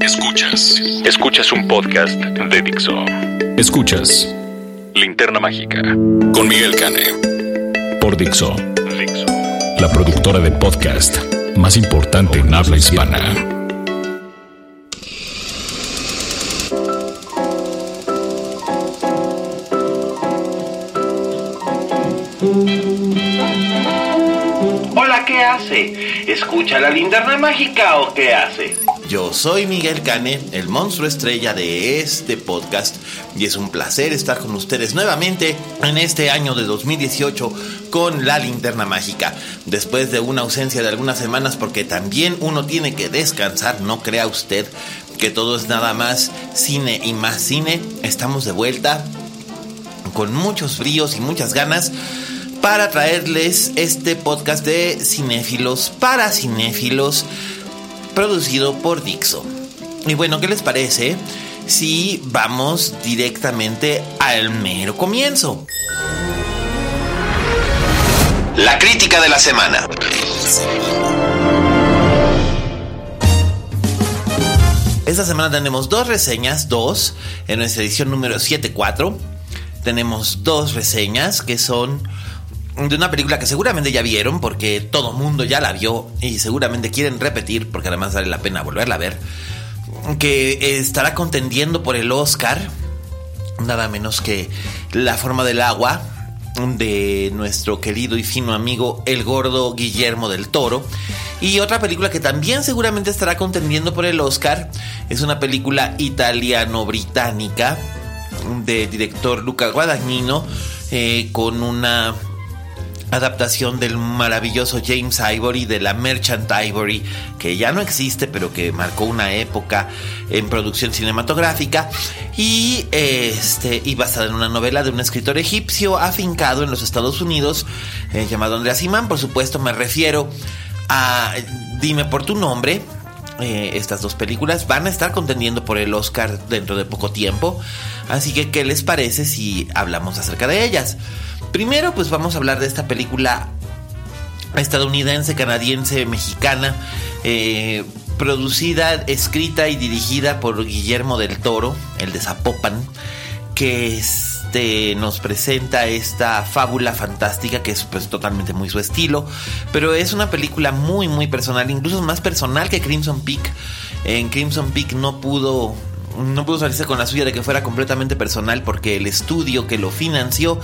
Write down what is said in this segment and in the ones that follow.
Escuchas. Escuchas un podcast de Dixo. Escuchas Linterna Mágica con Miguel Cane. Por Dixo. Dixo. La productora de podcast más importante en habla hispana. Hola, ¿qué hace? ¿Escucha la linterna mágica o qué hace? Yo soy Miguel Cane, el monstruo estrella de este podcast, y es un placer estar con ustedes nuevamente en este año de 2018 con la linterna mágica. Después de una ausencia de algunas semanas, porque también uno tiene que descansar, no crea usted que todo es nada más cine y más cine. Estamos de vuelta con muchos bríos y muchas ganas para traerles este podcast de cinéfilos para cinéfilos producido por Dixo. Y bueno, ¿qué les parece si vamos directamente al mero comienzo? La crítica de la semana. Esta semana tenemos dos reseñas, dos, en nuestra edición número 74. Tenemos dos reseñas que son de una película que seguramente ya vieron porque todo mundo ya la vio y seguramente quieren repetir porque además vale la pena volverla a ver. Que estará contendiendo por el Oscar nada menos que La forma del agua de nuestro querido y fino amigo el gordo Guillermo del Toro. Y otra película que también seguramente estará contendiendo por el Oscar es una película italiano-británica de director Luca Guadagnino eh, con una adaptación del maravilloso James Ivory de la Merchant Ivory, que ya no existe, pero que marcó una época en producción cinematográfica y este y basada en una novela de un escritor egipcio afincado en los Estados Unidos eh, llamado Andreas Simán. Por supuesto, me refiero a Dime por tu nombre. Eh, estas dos películas van a estar contendiendo por el Oscar dentro de poco tiempo. Así que, ¿qué les parece si hablamos acerca de ellas? Primero, pues vamos a hablar de esta película estadounidense, canadiense, mexicana, eh, producida, escrita y dirigida por Guillermo del Toro, el de Zapopan, que este, nos presenta esta fábula fantástica que es pues totalmente muy su estilo, pero es una película muy muy personal, incluso más personal que Crimson Peak. En Crimson Peak no pudo no pudo salirse con la suya de que fuera completamente personal porque el estudio que lo financió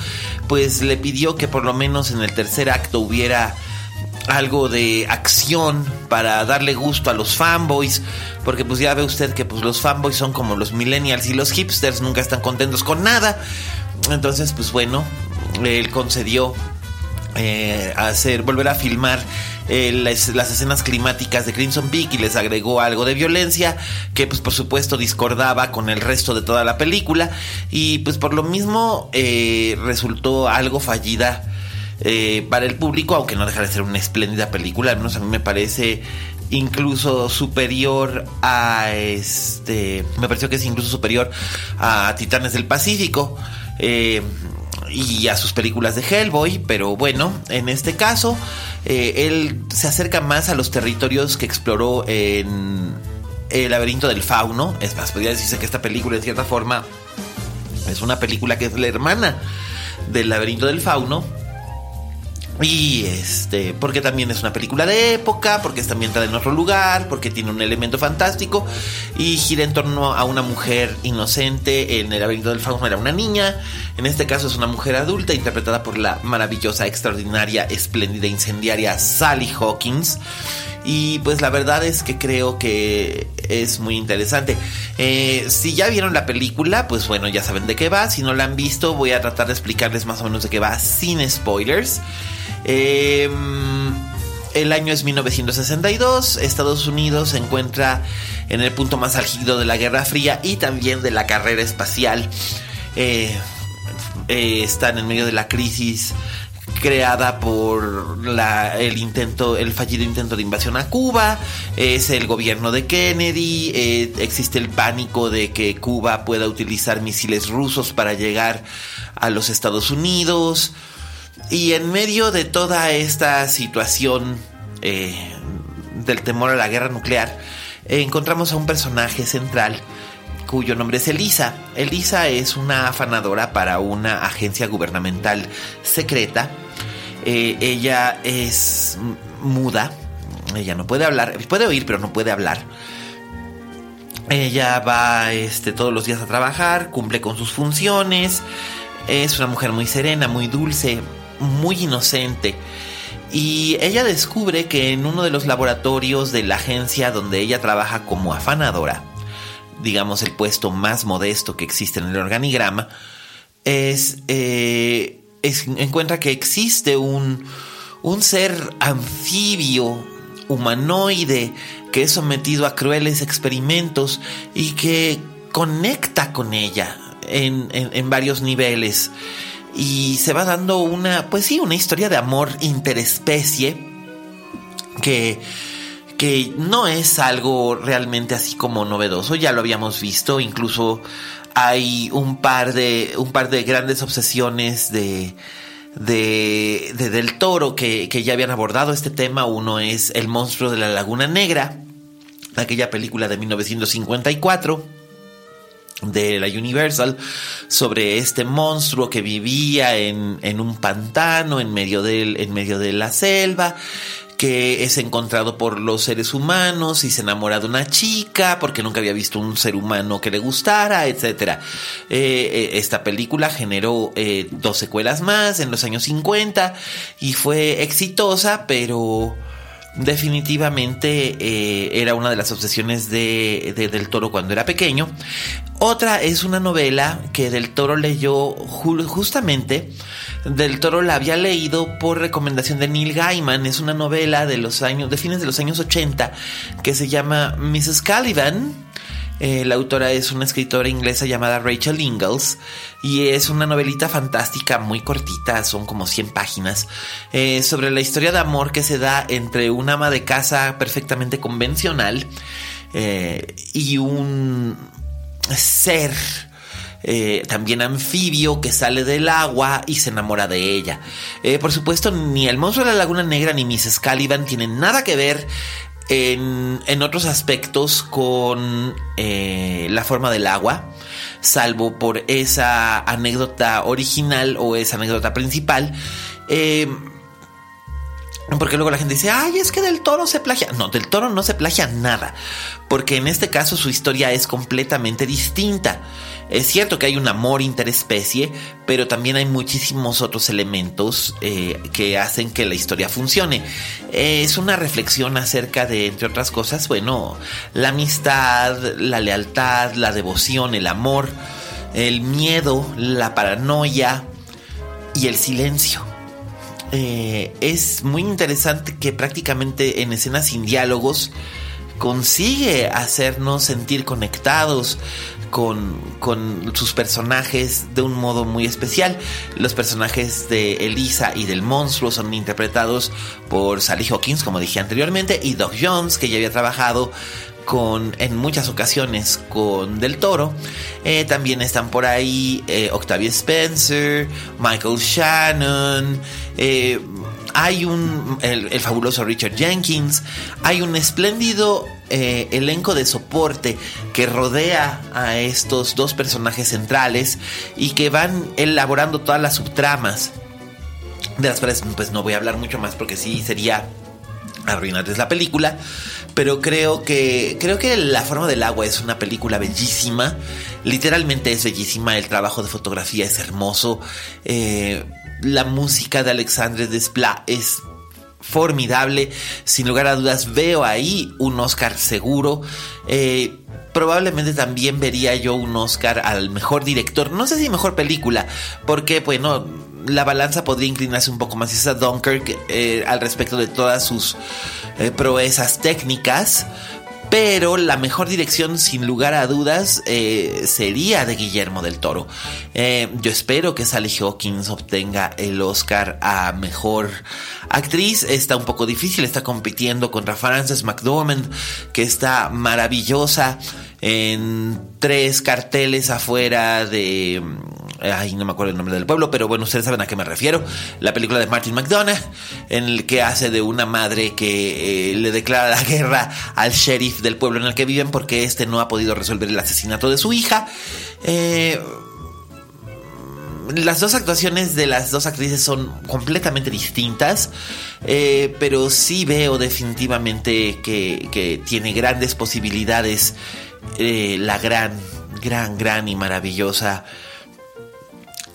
pues le pidió que por lo menos en el tercer acto hubiera algo de acción para darle gusto a los fanboys, porque pues ya ve usted que pues los fanboys son como los millennials y los hipsters, nunca están contentos con nada. Entonces, pues bueno, él concedió eh, hacer, volver a filmar eh, las, escenas climáticas de Crimson Peak y les agregó algo de violencia que pues por supuesto discordaba con el resto de toda la película. Y pues por lo mismo eh, resultó algo fallida para el público aunque no deja de ser una espléndida película al menos a mí me parece incluso superior a este me pareció que es incluso superior a Titanes del Pacífico y a sus películas de Hellboy, pero bueno, en este caso eh, él se acerca más a los territorios que exploró en El laberinto del fauno. Es más, podría decirse que esta película en cierta forma es una película que es la hermana del laberinto del fauno y este, porque también es una película de época, porque está ambientada en otro lugar, porque tiene un elemento fantástico y gira en torno a una mujer inocente. En el laberinto del fauno era una niña, en este caso es una mujer adulta interpretada por la maravillosa, extraordinaria, espléndida, incendiaria Sally Hawkins. Y pues la verdad es que creo que es muy interesante. Eh, si ya vieron la película, pues bueno, ya saben de qué va. Si no la han visto, voy a tratar de explicarles más o menos de qué va sin spoilers. Em, El año es 1962, Estados Unidos se encuentra en el punto más álgido de la Guerra Fría y también de la carrera espacial. Eh, eh, están en medio de la crisis creada por el intento, el fallido intento de invasión a Cuba, es el gobierno de Kennedy, eh, existe el pánico de que Cuba pueda utilizar misiles rusos para llegar a los Estados Unidos. Y en medio de toda esta situación eh, del temor a la guerra nuclear, encontramos a un personaje central cuyo nombre es Elisa. Elisa es una afanadora para una agencia gubernamental secreta. Eh, ella es muda. Ella no puede hablar. Puede oír, pero no puede hablar. Ella va este, todos los días a trabajar, cumple con sus funciones. Es una mujer muy serena, muy dulce, muy inocente. Y ella descubre que en uno de los laboratorios de la agencia donde ella trabaja como afanadora, digamos el puesto más modesto que existe en el organigrama, es, eh, encuentra que existe un, un ser anfibio, humanoide, que es sometido a crueles experimentos y que conecta con ella en, en varios niveles y se va dando una, pues sí, una historia de amor interespecie que, que no es algo realmente así como novedoso, ya lo habíamos visto, incluso hay un par de, un par de grandes obsesiones de, de, de del toro que, que ya habían abordado este tema, uno es El monstruo de la Laguna Negra, aquella película de 1954 de la Universal sobre este monstruo que vivía en, en un pantano en medio, del, en medio de la selva que es encontrado por los seres humanos y se enamora de una chica porque nunca había visto un ser humano que le gustara, etc. Eh, eh, esta película generó eh, dos secuelas más en los años 50 y fue exitosa, pero definitivamente eh, era una de las obsesiones de, Del Toro cuando era pequeño. Otra es una novela que Del Toro leyó justamente. Del Toro la había leído por recomendación de Neil Gaiman. Es una novela de los años, de fines de los años 80, que se llama Mrs. Caliban eh, la autora es una escritora inglesa llamada Rachel Ingalls y es una novelita fantástica muy cortita, son como 100 páginas, eh, sobre la historia de amor que se da entre un ama de casa perfectamente convencional eh, y un ser también anfibio que sale del agua y se enamora de ella. por supuesto, ni el monstruo de la Laguna Negra ni Mrs. Caliban tienen nada que ver en, otros aspectos con eh, la forma del agua, salvo por esa anécdota original o esa anécdota principal. Eh, porque luego la gente dice, ay, es que del toro se plagia. No, del toro no se plagia nada. Porque en este caso su historia es completamente distinta. Es cierto que hay un amor interespecie, pero también hay muchísimos otros elementos eh, que hacen que la historia funcione. es una reflexión acerca de, entre otras cosas, bueno, la amistad, la lealtad, la devoción, el amor, el miedo, la paranoia y el silencio. Eh, es muy interesante que prácticamente en escenas sin diálogos consigue hacernos sentir conectados con, con, sus personajes de un modo muy especial. Los personajes de Elisa y del monstruo son interpretados por Sally Hawkins, como dije anteriormente, y Doc Jones, que ya había trabajado con, en muchas ocasiones con Del Toro. Eh, también están por ahí eh, Octavia Spencer, Michael Shannon. Eh, hay un, el, fabuloso Richard Jenkins. Hay un espléndido elenco de soporte que rodea a estos dos personajes centrales y que van elaborando todas las subtramas. De las cuales pues no voy a hablar mucho más porque sí sería arruinarles la película pero creo que creo que La forma del agua es una película bellísima, literalmente es bellísima, el trabajo de fotografía es hermoso, eh, la música de Alexandre Desplat es formidable, sin lugar a dudas veo ahí un Oscar seguro. Eh, probablemente también vería yo un Oscar al mejor director, no sé si mejor película, porque bueno, la balanza podría inclinarse un poco más hacia Dunkirk eh, al respecto de todas sus eh, proezas técnicas. Pero la mejor dirección, sin lugar a dudas, eh, sería de Guillermo del Toro. yo espero que Sally Hawkins obtenga el Oscar a mejor actriz. Está un poco difícil, está compitiendo contra Frances McDormand, que está maravillosa en tres carteles afuera de ay, no me acuerdo el nombre del pueblo, pero bueno, ustedes saben a qué me refiero. La película de Martin McDonough, en el que hace de una madre que eh, le declara la guerra al sheriff del pueblo en el que viven porque este no ha podido resolver el asesinato de su hija. Eh, las dos actuaciones de las dos actrices son completamente distintas, eh, pero sí veo definitivamente que, que tiene grandes posibilidades la gran, gran, gran y maravillosa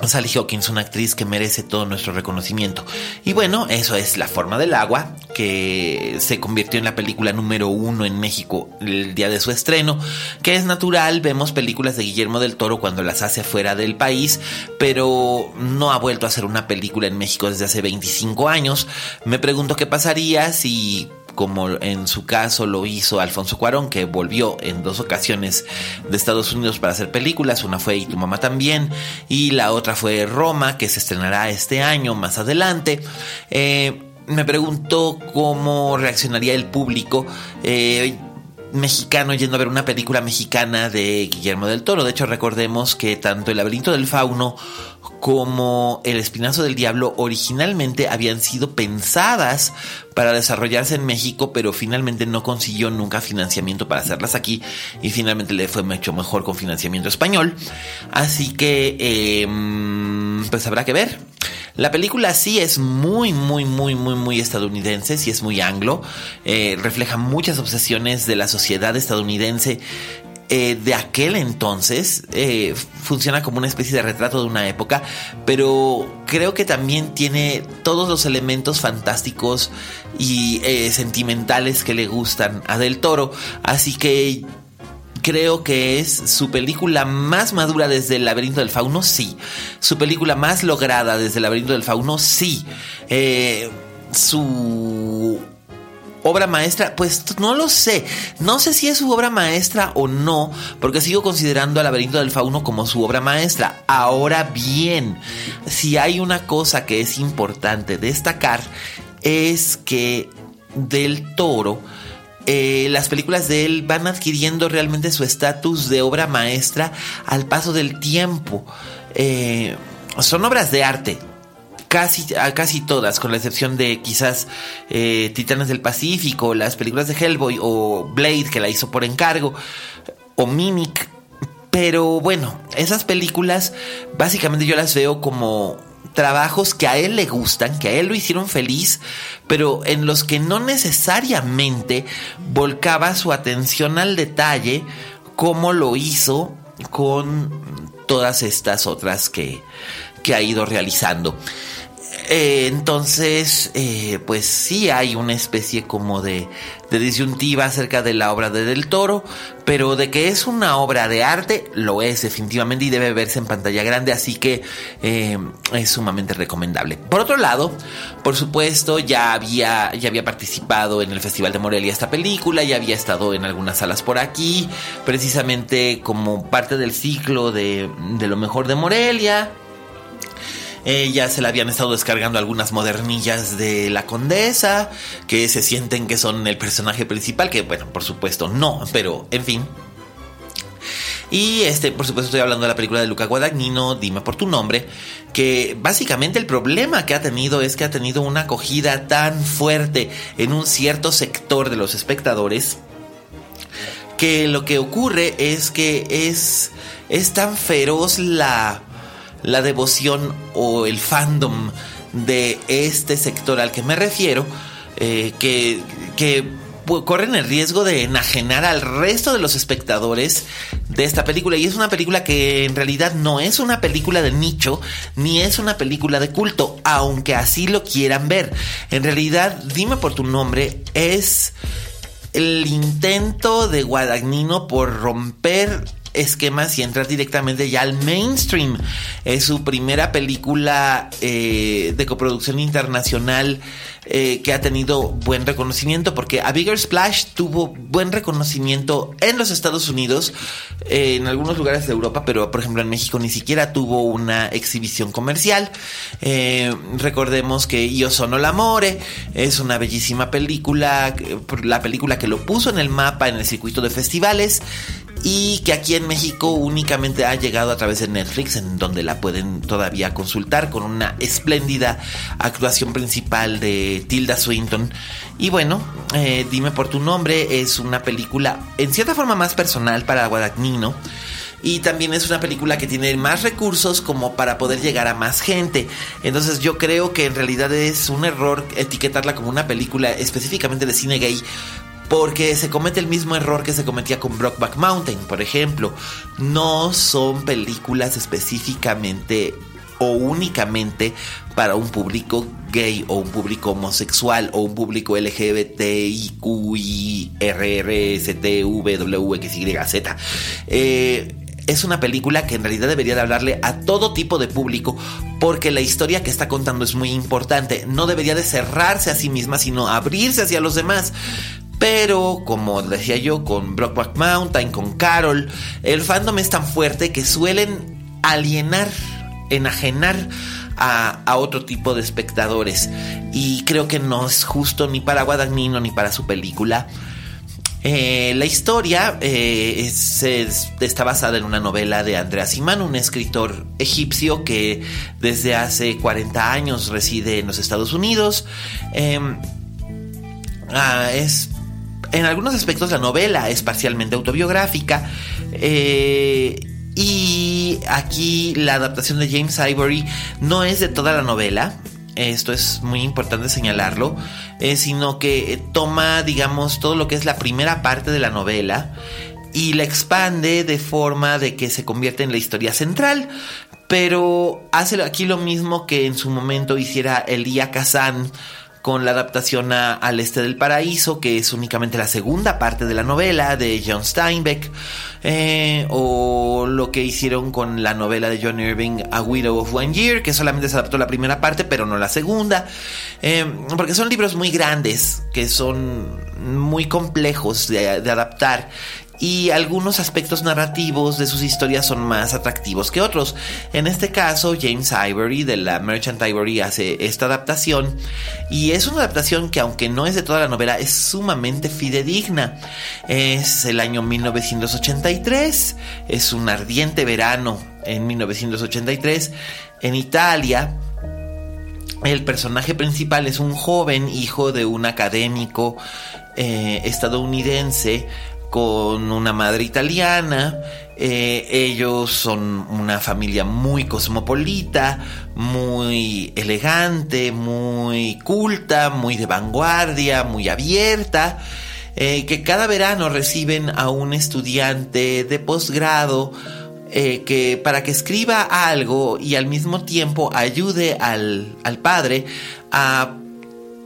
Sally Hawkins, una actriz que merece todo nuestro reconocimiento. Y bueno, eso es La forma del agua, que se convirtió en la película número uno en México el día de su estreno, que es natural, vemos películas de Guillermo del Toro cuando las hace fuera del país, pero no ha vuelto a hacer una película en México desde hace 25 años. Me pregunto qué pasaría si como en su caso lo hizo Alfonso Cuarón, que volvió en dos ocasiones de Estados Unidos para hacer películas. Una fue Y tu mamá también, y la otra fue Roma, que se estrenará este año más adelante. Eh, me preguntó cómo reaccionaría el público. Eh, mexicano yendo a ver una película mexicana de Guillermo del Toro. De hecho, recordemos que tanto El laberinto del fauno como El Espinazo del Diablo originalmente habían sido pensadas para desarrollarse en México, pero finalmente no consiguió nunca financiamiento para hacerlas aquí y finalmente le fue mucho mejor con financiamiento español. Así que, em, pues habrá que ver. La película sí es muy, muy, muy, muy, muy estadounidense, sí es muy anglo, eh, refleja muchas obsesiones de la sociedad estadounidense eh, de aquel entonces eh, funciona como una especie de retrato de una época, pero creo que también tiene todos los elementos fantásticos y eh, sentimentales que le gustan a Del Toro, así que creo que es su película más madura desde el laberinto del fauno, sí. Su película más lograda desde el laberinto del fauno, sí. su obra maestra, pues no lo sé. No sé si es su obra maestra o no, porque sigo considerando al laberinto del fauno como su obra maestra. Ahora bien, si hay una cosa que es importante destacar, es que del toro, eh, las películas de él van adquiriendo realmente su estatus de obra maestra al paso del tiempo. Eh, son obras de arte, casi, casi todas, con la excepción de quizás eh, Titanes del Pacífico, las películas de Hellboy o Blade, que la hizo por encargo, o Mimic. Pero bueno, esas películas básicamente yo las veo como trabajos que a él le gustan, que a él lo hicieron feliz, pero en los que no necesariamente volcaba su atención al detalle como lo hizo con todas estas otras que, que ha ido realizando. Eh, entonces, eh, pues sí hay una especie como de, disyuntiva acerca de la obra de Del Toro, pero de que es una obra de arte, lo es definitivamente y debe verse en pantalla grande, así que eh, es sumamente recomendable. Por otro lado, por supuesto, ya había, ya había participado en el Festival de Morelia esta película, ya había estado en algunas salas por aquí, precisamente como parte del ciclo de, de lo mejor de Morelia. Eh, ya se la habían estado descargando algunas modernillas de la condesa, que se sienten que son el personaje principal, que bueno, por supuesto no, pero en fin. Y este, por supuesto, estoy hablando de la película de Luca Guadagnino, Dime por tu nombre, que básicamente el problema que ha tenido es que ha tenido una acogida tan fuerte en un cierto sector de los espectadores que lo que ocurre es que es, es tan feroz la, la devoción o el fandom de este sector al que me refiero, eh, que, que corren el riesgo de enajenar al resto de los espectadores de esta película. Y es una película que en realidad no es una película de nicho, ni es una película de culto, aunque así lo quieran ver. En realidad, dime por tu nombre, es el intento de Guadagnino por romper esquemas y entrar directamente ya al mainstream. Es su primera película eh, de coproducción internacional eh, que ha tenido buen reconocimiento, porque A Bigger Splash tuvo buen reconocimiento en los Estados Unidos, eh, en algunos lugares de Europa, pero por ejemplo en México ni siquiera tuvo una exhibición comercial. recordemos que Io sono l'amore es una bellísima película, la película que lo puso en el mapa en el circuito de festivales y que aquí en México únicamente ha llegado a través de Netflix, en donde la pueden todavía consultar con una espléndida actuación principal de Tilda Swinton. Y bueno, eh, Dime por tu nombre es una película en cierta forma más personal para Guadagnino. Y también es una película que tiene más recursos como para poder llegar a más gente. Entonces yo creo que en realidad es un error etiquetarla como una película específicamente de cine gay porque se comete el mismo error que se cometía con Brockback Mountain, por ejemplo. No son películas específicamente o únicamente para un público gay o un público homosexual o un público LGBTIQI, Z. Eh, es una película que en realidad debería de hablarle a todo tipo de público porque la historia que está contando es muy importante. No debería de cerrarse a sí misma, sino abrirse hacia los demás. Pero, como decía yo, con Brockback Mountain, con Carol, el fandom es tan fuerte que suelen alienar, enajenar a, otro tipo de espectadores. Y creo que no es justo ni para Guadagnino ni para su película. Eh, la historia eh, está basada en una novela de Andrea Simán, un escritor egipcio que desde hace 40 años reside en los Estados Unidos. Em, ah, es en algunos aspectos la novela es parcialmente autobiográfica. Eh, y aquí la adaptación de James Ivory no es de toda la novela. Esto es muy importante señalarlo. Eh, sino que toma, digamos, todo lo que es la primera parte de la novela y la expande de forma de que se convierte en la historia central. Pero hace aquí lo mismo que en su momento hiciera Elia Kazan con la adaptación a Al Este del Paraíso, que es únicamente la segunda parte de la novela de John Steinbeck, eh, o lo que hicieron con la novela de John Irving, A Widow of One Year, que solamente se adaptó la primera parte, pero no la segunda, eh, porque son libros muy grandes, que son muy complejos de, de adaptar y algunos aspectos narrativos de sus historias son más atractivos que otros. En este caso, James Ivory de la Merchant Ivory hace esta adaptación y es una adaptación que aunque no es de toda la novela es sumamente fidedigna. Es el año 1983, es un ardiente verano en 1983 en Italia. El personaje principal es un joven hijo de un académico eh, estadounidense con una madre italiana. Eh, ellos son una familia muy cosmopolita, muy elegante, muy culta, muy de vanguardia, muy abierta. Eh, que cada verano reciben a un estudiante de posgrado eh, que para que escriba algo y al mismo tiempo ayude al, al padre a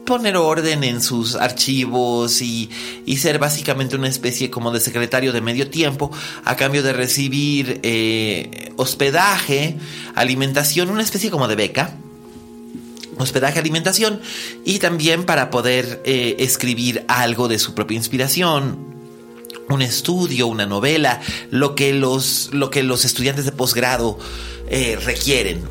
poner orden en sus archivos y, ser básicamente una especie como de secretario de medio tiempo a cambio de recibir eh, hospedaje, alimentación, una especie como de beca hospedaje, alimentación y también para poder eh, escribir algo de su propia inspiración, un estudio, una novela, lo que los, lo que los estudiantes de posgrado eh, requieren.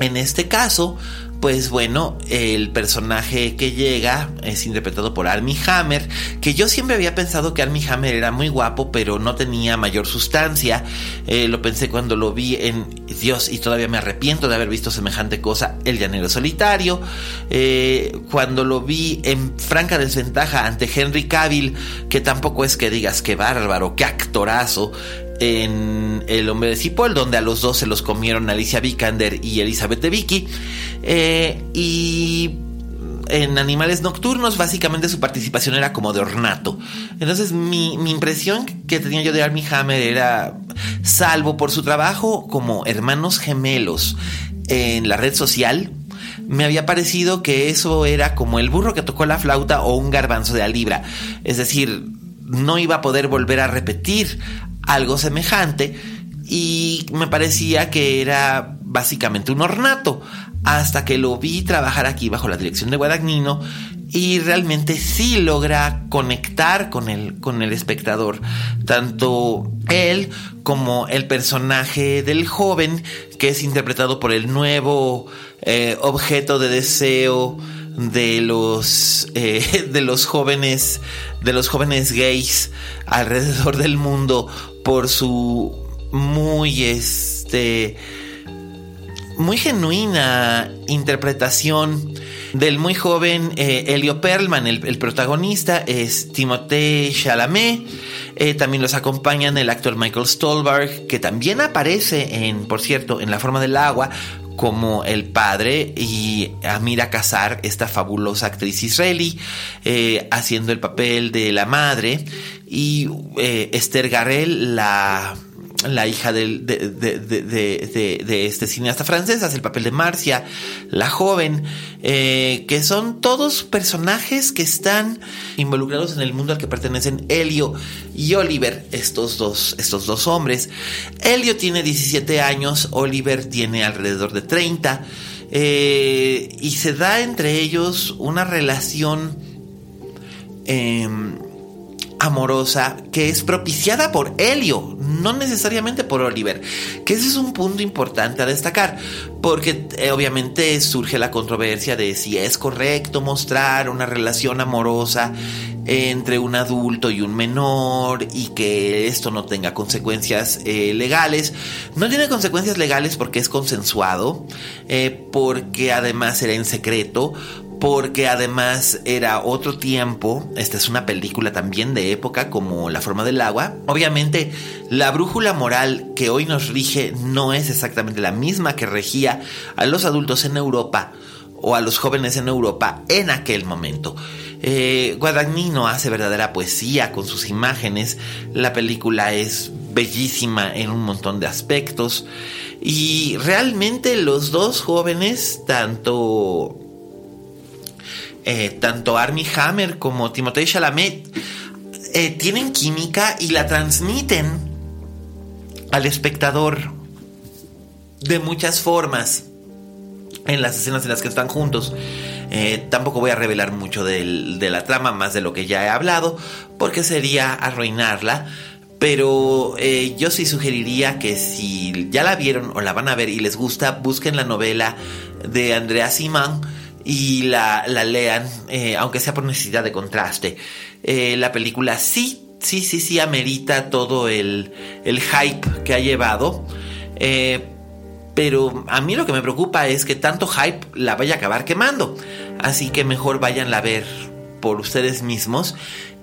En este caso, pues bueno, el personaje que llega es interpretado por Armie Hammer, que yo siempre había pensado que Armie Hammer era muy guapo, pero no tenía mayor sustancia. Eh, lo pensé cuando lo vi en Dios y todavía me arrepiento de haber visto semejante cosa, El Llanero Solitario. Eh, cuando lo vi en franca desventaja ante Henry Cavill, que tampoco es que digas que bárbaro, qué actorazo en El hombre de Cipoll, donde a los dos se los comieron Alicia Vikander y Elizabeth de Vicky. Eh, y en Animales Nocturnos, básicamente su participación era como de ornato. Entonces, mi, impresión que tenía yo de Armie Hammer era, salvo por su trabajo como hermanos gemelos en la red social, me había parecido que eso era como el burro que tocó la flauta o un garbanzo de la libra. Es decir, no iba a poder volver a repetir algo semejante y me parecía que era básicamente un ornato hasta que lo vi trabajar aquí bajo la dirección de Guadagnino y realmente sí logra conectar con el, con el espectador, tanto él como el personaje del joven que es interpretado por el nuevo eh, objeto de deseo de los eh, de los jóvenes de los jóvenes gays alrededor del mundo por su muy este muy genuina interpretación del muy joven eh, Elio Perlman, el, protagonista es Timothée Chalamet. Eh, también los acompañan el actor Michael Stolberg, que también aparece en, por cierto, en La forma del agua como el padre y Amira Kazar, esta fabulosa actriz israelí, eh, haciendo el papel de la madre. Y Esther Garel, la la hija de, de, este cineasta francés, hace el papel de Marcia, la joven, eh, que son todos personajes que están involucrados en el mundo al que pertenecen Helio y Oliver, estos dos, estos dos hombres. Helio tiene 17 años, Oliver tiene alrededor de 30, eh, y se da entre ellos una relación... Em, amorosa que es propiciada por Helio, no necesariamente por Oliver. Que ese es un punto importante a destacar, porque eh, obviamente surge la controversia de si es correcto mostrar una relación amorosa entre un adulto y un menor y que esto no tenga consecuencias eh, legales. No tiene consecuencias legales porque es consensuado, eh, porque además era en secreto, porque además era otro tiempo, esta es una película también de época como La forma del agua, obviamente la brújula moral que hoy nos rige no es exactamente la misma que regía a los adultos en Europa o a los jóvenes en Europa en aquel momento. Eh, Guadagnino hace verdadera poesía con sus imágenes, la película es bellísima en un montón de aspectos. Y realmente los dos jóvenes, tanto eh, tanto Armie Hammer como Timothée Chalamet eh, tienen química y la transmiten al espectador de muchas formas en las escenas en las que están juntos. Eh, tampoco voy a revelar mucho de la trama, más de lo que ya he hablado, porque sería arruinarla. Pero yo sí sugeriría que si ya la vieron o la van a ver y les gusta, busquen la novela de Andrea Simán y la, lean, eh, aunque sea por necesidad de contraste. Eh, la película sí, sí, sí, sí amerita todo el, el hype que ha llevado. Eh, pero a mí lo que me preocupa es que tanto hype la vaya a acabar quemando. Así que mejor váyanla a ver por ustedes mismos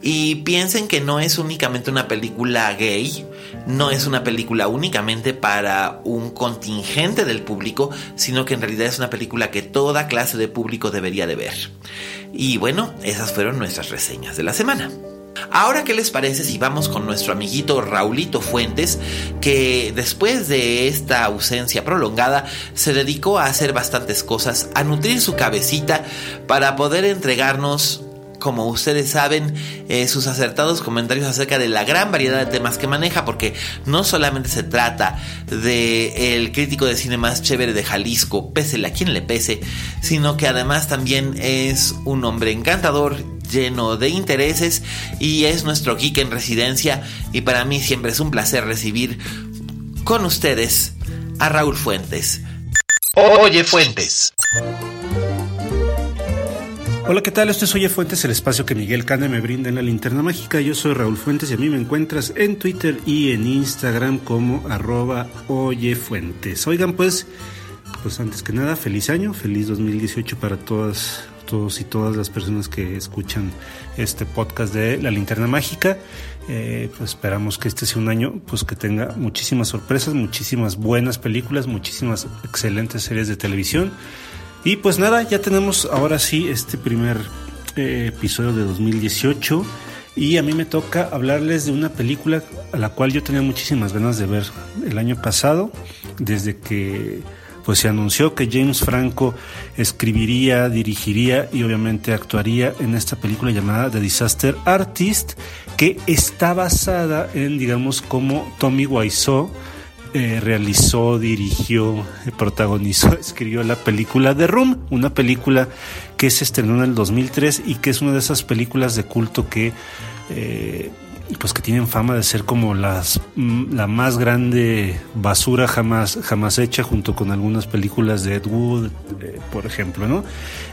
y piensen que no es únicamente una película gay, no es una película únicamente para un contingente del público, sino que en realidad es una película que toda clase de público debería de ver. Y bueno, esas fueron nuestras reseñas de la semana. Ahora, ¿qué les parece si vamos con nuestro amiguito Raulito Fuentes, que después de esta ausencia prolongada se dedicó a hacer bastantes cosas, a nutrir su cabecita para poder entregarnos como ustedes saben, eh, sus acertados comentarios acerca de la gran variedad de temas que maneja, porque no solamente se trata de el crítico de cine más chévere de Jalisco, pese a quien le pese, sino que además también es un hombre encantador, lleno de intereses y es nuestro geek en residencia y para mí siempre es un placer recibir con ustedes a Raúl Fuentes. Oye Fuentes. Hola, ¿qué tal? Este es Oye Fuentes, el espacio que Miguel Cane me brinda en la linterna mágica. Yo soy Raúl Fuentes y a mí me encuentras en Twitter y en Instagram como arroba Oye Fuentes. Oigan, pues, pues antes que nada, feliz año, feliz 2018 para todas, todos y todas las personas que escuchan este podcast de La Linterna Mágica. Eh, pues esperamos que este sea un año pues que tenga muchísimas sorpresas, muchísimas buenas películas, muchísimas excelentes series de televisión y pues nada, ya tenemos ahora sí este primer eh, episodio de 2018 y a mí me toca hablarles de una película a la cual yo tenía muchísimas ganas de ver el año pasado, desde que pues se anunció que James Franco escribiría, dirigiría y obviamente actuaría en esta película llamada The Disaster Artist, que está basada en, digamos, cómo Tommy Wiseau eh, realizó, dirigió, protagonizó, escribió la película The Room, una película que se estrenó en el 2003 y que es una de esas películas de culto que eh, pues que tienen fama de ser como las mm, la más grande basura jamás jamás hecha junto con algunas películas de Ed Wood por ejemplo no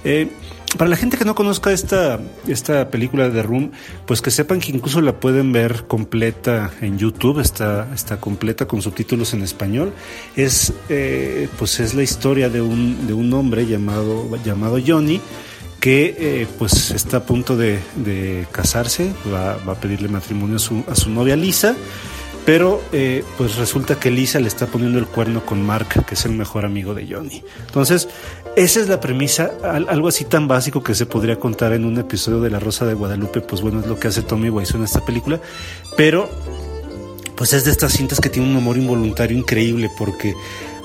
eh, para la gente que no conozca esta, esta película de Room, pues que sepan que incluso la pueden ver completa en YouTube, está, está completa con subtítulos en español. Es, eh, pues es la historia de un, de un hombre llamado, llamado Johnny que eh, pues está a punto de, casarse, va, a pedirle matrimonio a su, novia Lisa pero eh, pues resulta que Lisa le está poniendo el cuerno con Mark, que es el mejor amigo de Johnny. Entonces, esa es la premisa, algo así tan básico que se podría contar en un episodio de La Rosa de Guadalupe, pues bueno, es lo que hace Tommy Wiseau en esta película, pero pues es de estas cintas que tiene un humor involuntario increíble porque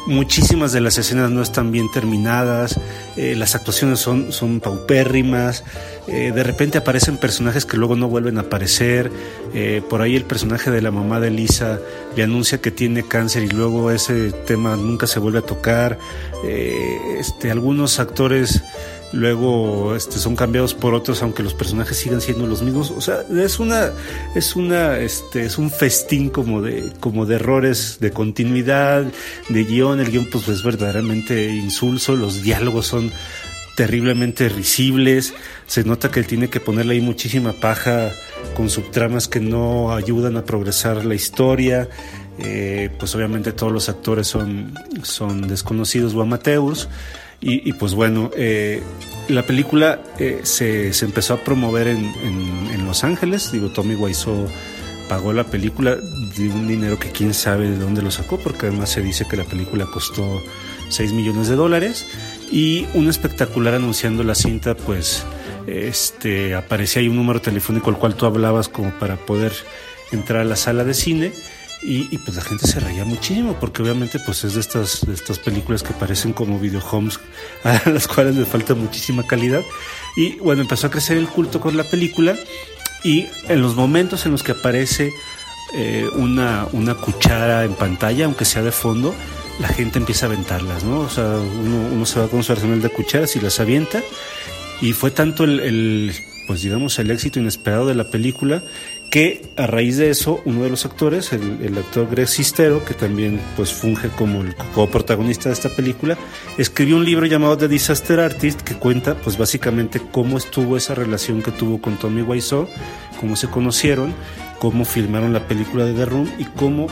Muchísimas de las escenas no están bien terminadas, eh, las actuaciones son, paupérrimas, eh, de repente aparecen personajes que luego no vuelven a aparecer, eh, por ahí el personaje de la mamá de Lisa le anuncia que tiene cáncer y luego ese tema nunca se vuelve a tocar, este, algunos actores luego este, son cambiados por otros aunque los personajes sigan siendo los mismos. O sea es una es una este es un festín como de como de errores de continuidad de guion. El guion pues es verdaderamente insulso los diálogos son terriblemente risibles. Se nota que él tiene que ponerle ahí muchísima paja con subtramas que no ayudan a progresar la historia. Eh, pues obviamente todos los actores son son desconocidos o amateurs y, pues bueno, eh, la película eh, se, se, empezó a promover en, en, Los Ángeles. Digo, Tommy Wiseau pagó la película de un dinero que quién sabe de dónde lo sacó, porque además se dice que la película costó 6 millones de dólares. Y un espectacular anunciando la cinta, pues este, aparecía ahí un número telefónico al cual tú hablabas como para poder entrar a la sala de cine y, pues la gente se reía muchísimo porque obviamente pues es de estas, de estas películas que parecen como videohomes a las cuales le falta muchísima calidad. Y bueno, empezó a crecer el culto con la película y en los momentos en los que aparece eh, una, una cuchara en pantalla, aunque sea de fondo, la gente empieza a aventarlas, ¿no? O sea, uno, uno se va con su arsenal de cucharas y las avienta. Y fue tanto el, el pues digamos, el éxito inesperado de la película que a raíz de eso uno de los actores, el, actor Greg Sistero, que también pues funge como el coprotagonista de esta película, escribió un libro llamado The Disaster Artist que cuenta pues básicamente cómo estuvo esa relación que tuvo con Tommy Wiseau, cómo se conocieron, cómo filmaron la película de The Room y cómo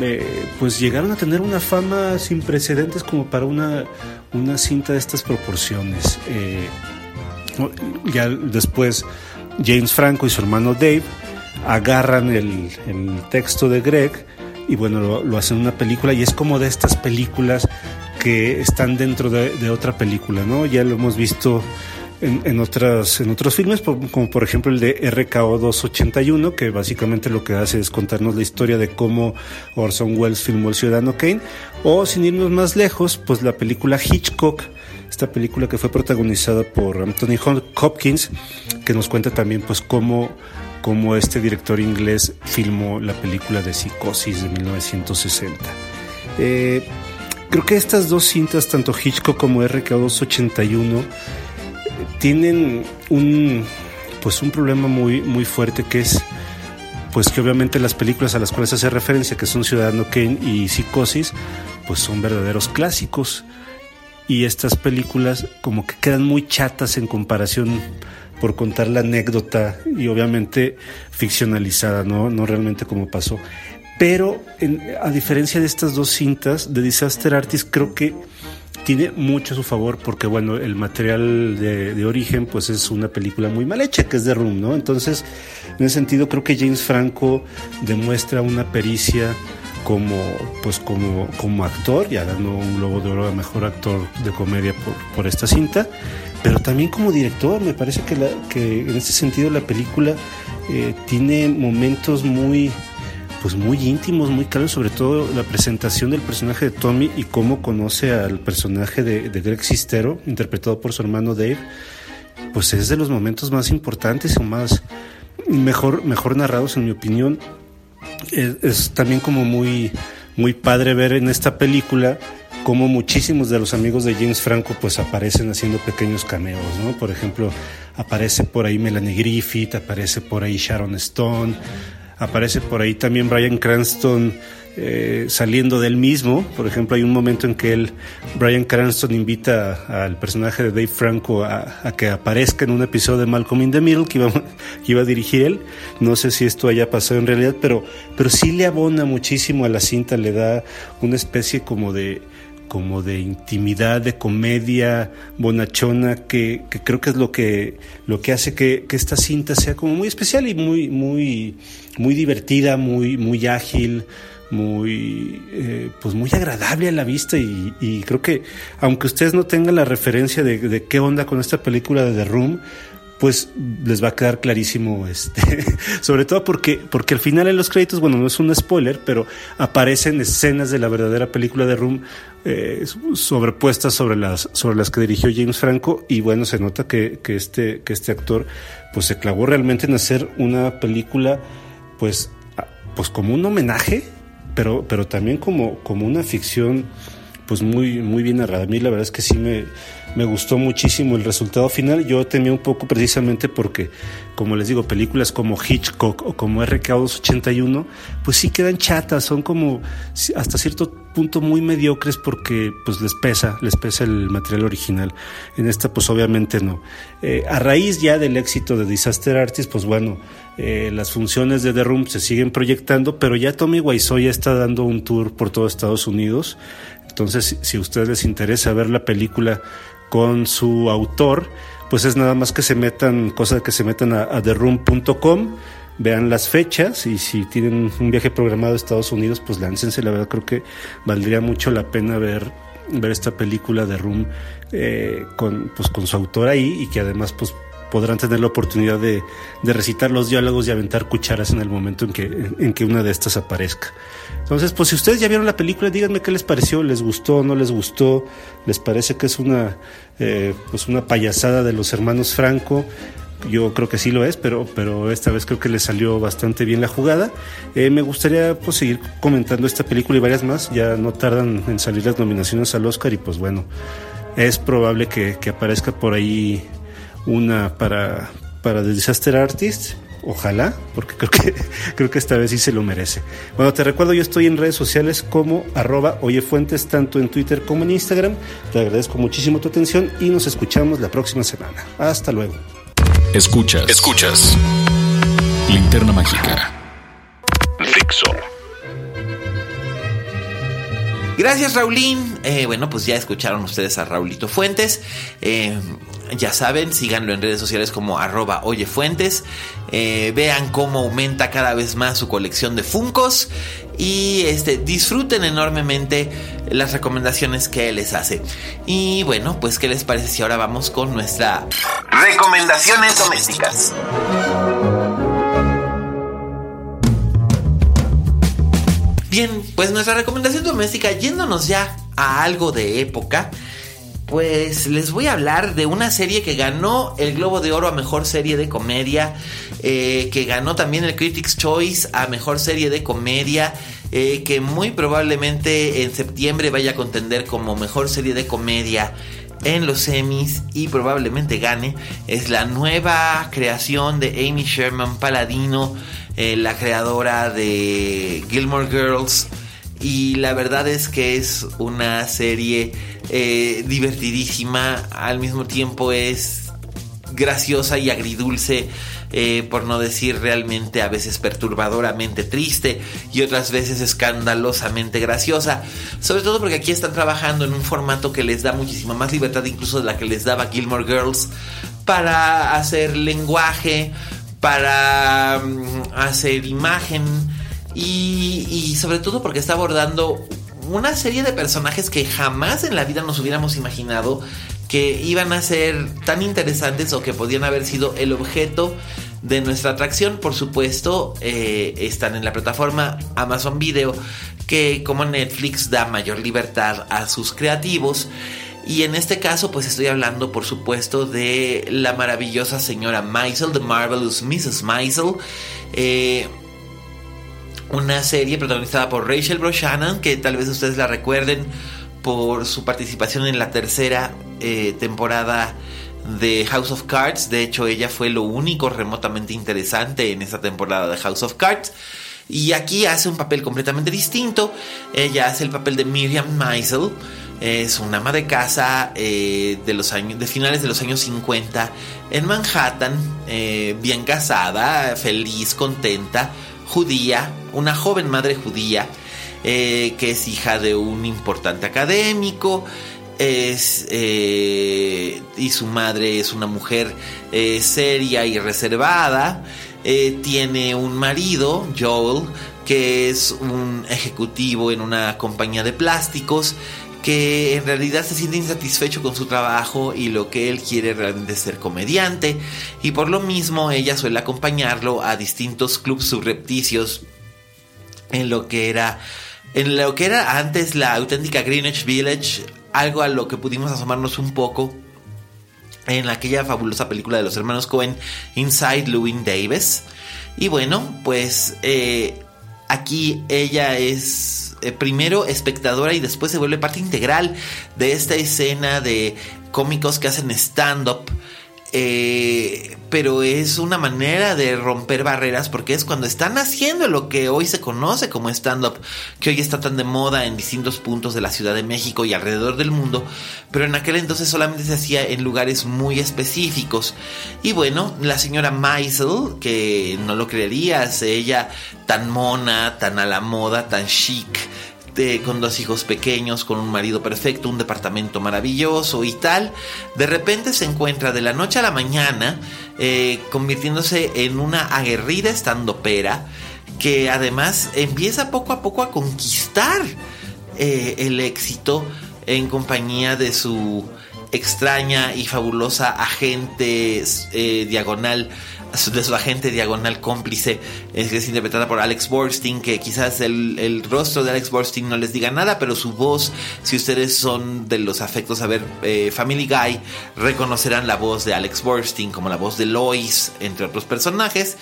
eh, pues llegaron a tener una fama sin precedentes como para una, una cinta de estas proporciones. Eh, ya después James Franco y su hermano Dave agarran el, texto de Greg y bueno, lo, hacen una película y es como de estas películas que están dentro de, otra película, ¿no? Ya lo hemos visto en, en, otras, en otros filmes, como por ejemplo el de RKO 281, que básicamente lo que hace es contarnos la historia de cómo Orson Welles filmó El Ciudadano Kane, o sin irnos más lejos, pues la película Hitchcock, esta película que fue protagonizada por Anthony Hopkins, que nos cuenta también pues cómo como este director inglés filmó la película de Psicosis de 1960. Eh, creo que estas dos cintas, tanto Hitchcock como RK281, tienen un, pues un problema muy, muy fuerte que es pues que obviamente las películas a las cuales hace referencia, que son Ciudadano Kane y Psicosis, pues son verdaderos clásicos. Y estas películas como que quedan muy chatas en comparación por contar la anécdota y obviamente ficcionalizada, no, no realmente como pasó. Pero a diferencia de estas dos cintas de Disaster Artist, creo que tiene mucho a su favor porque, bueno, el material de, origen pues es una película muy mal hecha, que es de Room, ¿no? Entonces, en ese sentido, creo que James Franco demuestra una pericia como pues como, como actor, ya ganó un Globo de Oro a Mejor Actor de Comedia por, por esta cinta, pero también como director, me parece que, la, que en ese sentido la película eh, tiene momentos muy, pues muy íntimos, muy claros, sobre todo la presentación del personaje de Tommy y cómo conoce al personaje de, Greg Sistero, interpretado por su hermano Dave, pues es de los momentos más importantes o más mejor, mejor narrados, en mi opinión. Es, también como muy, muy padre ver en esta película como muchísimos de los amigos de James Franco pues aparecen haciendo pequeños cameos, ¿no? Por ejemplo, aparece por ahí Melanie Griffith, aparece por ahí Sharon Stone, aparece por ahí también Brian Cranston eh, saliendo del mismo. Por ejemplo, hay un momento en que él, Brian Cranston invita al personaje de Dave Franco a, que aparezca en un episodio de Malcolm in the Middle que iba, a dirigir él. No sé si esto haya pasado en realidad, pero, pero sí le abona muchísimo a la cinta, le da una especie como de como de intimidad, de comedia bonachona, que, que, creo que es lo que, lo que hace que, que, esta cinta sea como muy especial y muy, muy, muy divertida, muy, muy ágil, muy, eh, pues muy agradable a la vista y, y, creo que aunque ustedes no tengan la referencia de, qué onda con esta película de The Room, pues les va a quedar clarísimo, este, sobre todo porque, porque al final en los créditos, bueno, no es un spoiler, pero aparecen escenas de la verdadera película de Room eh, sobrepuestas sobre las, sobre las que dirigió James Franco y bueno, se nota que, que, este, que este actor pues se clavó realmente en hacer una película pues, pues como un homenaje pero, pero también como, como una ficción pues muy, muy bien narrada. A mí la verdad es que sí me, me gustó muchísimo el resultado final. Yo temía un poco precisamente porque, como les digo, películas como Hitchcock o como RK281, pues sí quedan chatas, son como hasta cierto punto muy mediocres porque pues les pesa, les pesa el material original. En esta pues obviamente no. Eh, a raíz ya del éxito de Disaster Artist, pues bueno, eh, las funciones de The Room se siguen proyectando, pero ya Tommy Wiseau está dando un tour por todo Estados Unidos. Entonces, si a ustedes les interesa ver la película con su autor, pues es nada más que se metan, cosa que se metan a, a theroom.com, vean las fechas y si tienen un viaje programado a Estados Unidos, pues láncense. La verdad creo que valdría mucho la pena ver ver esta película de Room eh, con, pues, con su autor ahí y que además pues podrán tener la oportunidad de, de, recitar los diálogos y aventar cucharas en el momento en que, en que una de estas aparezca. Entonces, pues si ustedes ya vieron la película, díganme qué les pareció, les gustó, no les gustó, les parece que es una, eh, pues una payasada de los hermanos Franco. Yo creo que sí lo es, pero, pero esta vez creo que les salió bastante bien la jugada. Eh, me gustaría pues, seguir comentando esta película y varias más. Ya no tardan en salir las nominaciones al Oscar y pues bueno, es probable que, que aparezca por ahí una para, para The Disaster Artist. Ojalá, porque creo que, creo que esta vez sí se lo merece. Bueno, te recuerdo, yo estoy en redes sociales como arroba oyefuentes, tanto en Twitter como en Instagram. Te agradezco muchísimo tu atención y nos escuchamos la próxima semana. Hasta luego. Escuchas. Escuchas. Linterna mágica. Gracias, Raulín. Eh, bueno, pues ya escucharon ustedes a Raulito Fuentes. Eh, ya saben, síganlo en redes sociales como arroba oyefuentes. Eh, vean cómo aumenta cada vez más su colección de Funcos. Y este, disfruten enormemente las recomendaciones que él les hace. Y bueno, pues ¿qué les parece si ahora vamos con nuestra recomendaciones domésticas? Bien, pues nuestra recomendación doméstica, yéndonos ya a algo de época, pues les voy a hablar de una serie que ganó el Globo de Oro a Mejor Serie de Comedia, eh, que ganó también el Critics Choice a Mejor Serie de Comedia, eh, que muy probablemente en septiembre vaya a contender como Mejor Serie de Comedia en los semis y probablemente gane. Es la nueva creación de Amy Sherman Paladino, eh, la creadora de Gilmore Girls. Y la verdad es que es una serie eh, divertidísima, al mismo tiempo es graciosa y agridulce. Eh, por no decir realmente a veces perturbadoramente triste y otras veces escandalosamente graciosa. Sobre todo porque aquí están trabajando en un formato que les da muchísima más libertad incluso de la que les daba Gilmore Girls para hacer lenguaje, para mm, hacer imagen y, y sobre todo porque está abordando una serie de personajes que jamás en la vida nos hubiéramos imaginado que iban a ser tan interesantes o que podían haber sido el objeto de nuestra atracción. Por supuesto, eh, están en la plataforma Amazon Video, que como Netflix da mayor libertad a sus creativos. Y en este caso, pues estoy hablando, por supuesto, de la maravillosa señora Maisel, The Marvelous Mrs. Maisel. Eh, una serie protagonizada por Rachel Brosnahan, que tal vez ustedes la recuerden por su participación en la tercera eh, temporada de House of Cards. De hecho, ella fue lo único remotamente interesante en esa temporada de House of Cards. Y aquí hace un papel completamente distinto. Ella hace el papel de Miriam Maisel. Es una ama de casa eh, de los años, de finales de los años 50 en Manhattan, eh, bien casada, feliz, contenta, judía, una joven madre judía eh, que es hija de un importante académico. Es, y su madre es una mujer seria y reservada. tiene un marido, Joel, que es un ejecutivo en una compañía de plásticos que en realidad se siente insatisfecho con su trabajo y lo que él quiere realmente es ser comediante y por lo mismo ella suele acompañarlo a distintos clubs subrepticios en lo que era en lo que era antes la auténtica Greenwich Village, algo a lo que pudimos asomarnos un poco en aquella fabulosa película de los hermanos Cohen, Inside Louis Davis. Y bueno, pues eh, aquí ella es eh, primero espectadora y después se vuelve parte integral de esta escena de cómicos que hacen stand-up. Eh, pero es una manera de romper barreras porque es cuando están haciendo lo que hoy se conoce como stand-up, que hoy está tan de moda en distintos puntos de la Ciudad de México y alrededor del mundo, pero en aquel entonces solamente se hacía en lugares muy específicos. Y bueno, la señora Maisel, que no lo creerías, ella tan mona, tan a la moda, tan chic, con dos hijos pequeños, con un marido perfecto, un departamento maravilloso y tal, de repente se encuentra de la noche a la mañana eh, convirtiéndose en una aguerrida estandopera que además empieza poco a poco a conquistar eh, el éxito en compañía de su extraña y fabulosa agente eh, diagonal de su agente diagonal cómplice, es, es interpretada por Alex Borstein, que quizás el, rostro de Alex Borstein no les diga nada, pero su voz, si ustedes son de los afectos a ver eh, Family Guy, reconocerán la voz de Alex Borstein como la voz de Lois, entre otros personajes.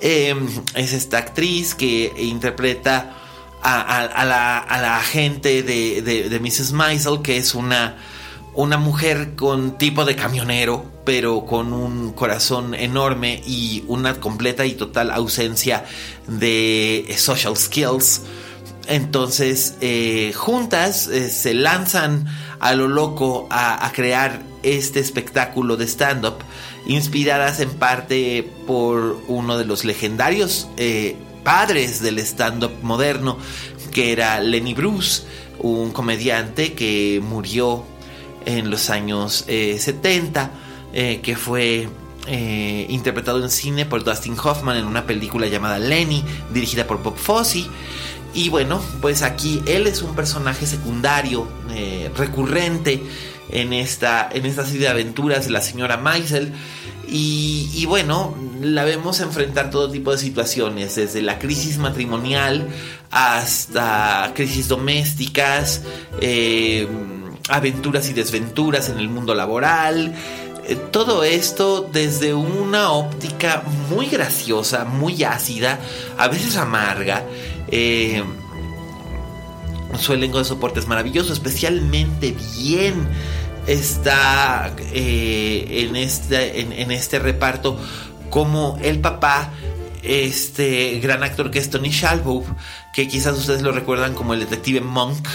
Em, es esta actriz que interpreta a, la, agente de, de Mrs. Maisel, que es una una mujer con tipo de camionero, pero con un corazón enorme y una completa y total ausencia de social skills. Entonces, eh, juntas eh, se lanzan a lo loco a, crear este espectáculo de stand-up, inspiradas en parte por uno de los legendarios eh, padres del stand-up moderno, que era Lenny Bruce, un comediante que murió en los años 70, eh, eh, que fue eh, interpretado en cine por Dustin Hoffman en una película llamada Lenny, dirigida por Bob Fosse. Y bueno, pues aquí él es un personaje secundario, recurrente en esta, en esta serie de aventuras de la señora Maisel. Y, bueno, la vemos enfrentar todo tipo de situaciones, desde la crisis matrimonial hasta crisis domésticas, eh, aventuras y desventuras en el mundo laboral. Eh, todo esto desde una óptica muy graciosa, muy ácida, a veces amarga. Eh, su elenco de soporte es maravilloso, especialmente bien está eh, en, este, en, este reparto como el papá, este gran actor que es Tony Shalhoub, que quizás ustedes lo recuerdan como el detective Monk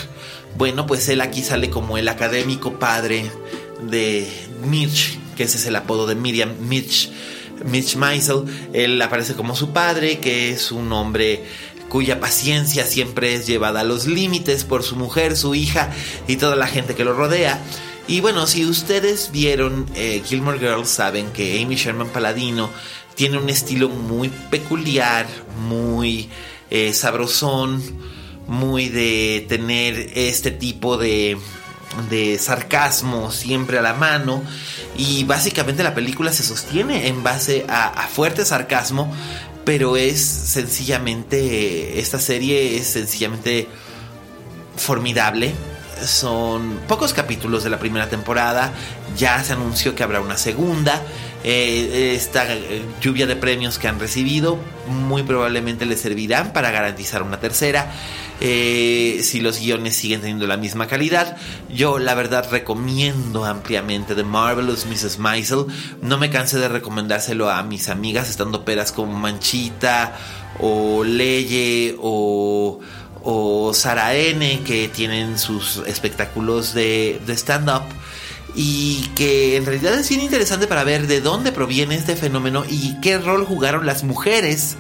bueno, pues él aquí sale como el académico padre de Mitch, que ese es el apodo de Miriam, Mitch, Mitch Meisel. Él aparece como su padre, que es un hombre cuya paciencia siempre es llevada a los límites por su mujer, su hija y toda la gente que lo rodea. Y bueno, si ustedes vieron eh, Gilmore Girls, saben que Amy Sherman Paladino tiene un estilo muy peculiar, muy eh, sabrosón muy de tener este tipo de, de sarcasmo siempre a la mano y básicamente la película se sostiene en base a, fuerte sarcasmo pero es sencillamente esta serie es sencillamente formidable son pocos capítulos de la primera temporada. Ya se anunció que habrá una segunda. Eh, esta eh, lluvia de premios que han recibido muy probablemente les servirán para garantizar una tercera. Eh, si los guiones siguen teniendo la misma calidad, yo la verdad recomiendo ampliamente The Marvelous Mrs. Maisel. No me canse de recomendárselo a mis amigas, estando peras como Manchita o Leye o Sara N, que tienen sus espectáculos de stand-up y que en realidad es bien interesante para ver de dónde proviene este fenómeno y qué rol jugaron las mujeres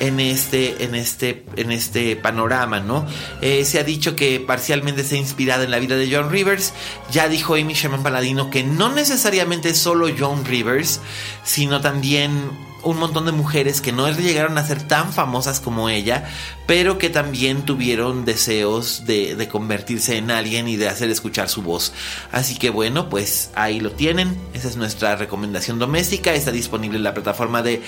en este, en este, en este panorama, ¿no? Eh, se ha dicho que parcialmente está inspirada en la vida de John Rivers. Ya dijo Amy Sherman Paladino que no necesariamente solo John Rivers, sino también un montón de mujeres que no llegaron a ser tan famosas como ella, pero que también tuvieron deseos de, convertirse en alguien y de hacer escuchar su voz. Así que bueno, pues ahí lo tienen. Esa es nuestra recomendación doméstica. Está disponible en la plataforma de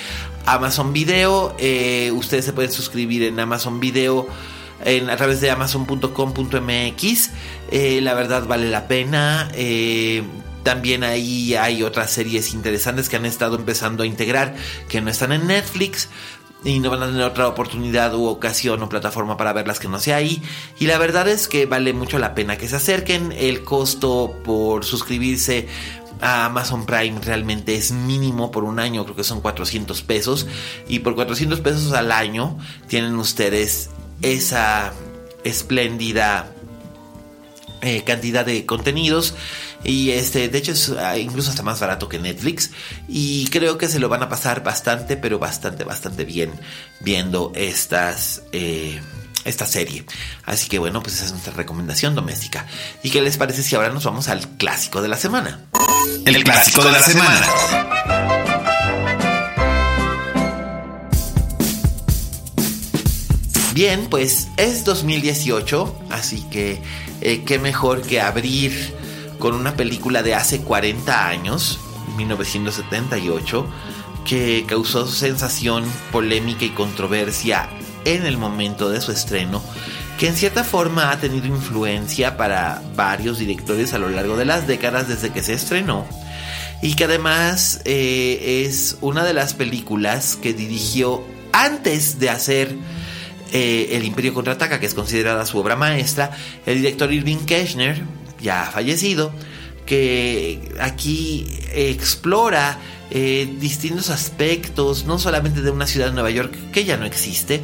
Amazon Video. Eh, ustedes se pueden suscribir en Amazon Video. En, a través de amazon.com.mx eh, la verdad vale la pena eh, también ahí hay otras series interesantes que han estado empezando a integrar que no están en Netflix y no van a tener otra oportunidad u ocasión o plataforma para verlas que no sea ahí. Y la verdad es que vale mucho la pena que se acerquen. El costo por suscribirse a Amazon Prime realmente es mínimo por un año, creo que son 400 pesos. Y por 400 pesos al año tienen ustedes esa espléndida eh, cantidad de contenidos y este, de hecho es ah, incluso hasta más barato que Netflix. Y creo que se lo van a pasar bastante, pero bastante, bastante bien viendo estas... Eh, esta serie. Así que bueno, pues esa es nuestra recomendación doméstica. ¿Y qué les parece si ahora nos vamos al clásico de la semana? El, clásico, de la, semana. Bien, pues es 2018, así que eh, qué mejor que abrir con una película de hace 40 años, 1978, que causó sensación, polémica y controversia en el momento de su estreno, que en cierta forma ha tenido influencia para varios directores a lo largo de las décadas desde que se estrenó, y que además eh, es una de las películas que dirigió antes de hacer eh, El Imperio Contraataca, que es considerada su obra maestra, el director Irving Keschner, ya fallecido, que aquí explora eh, distintos aspectos, no solamente de una ciudad de Nueva York que ya no existe,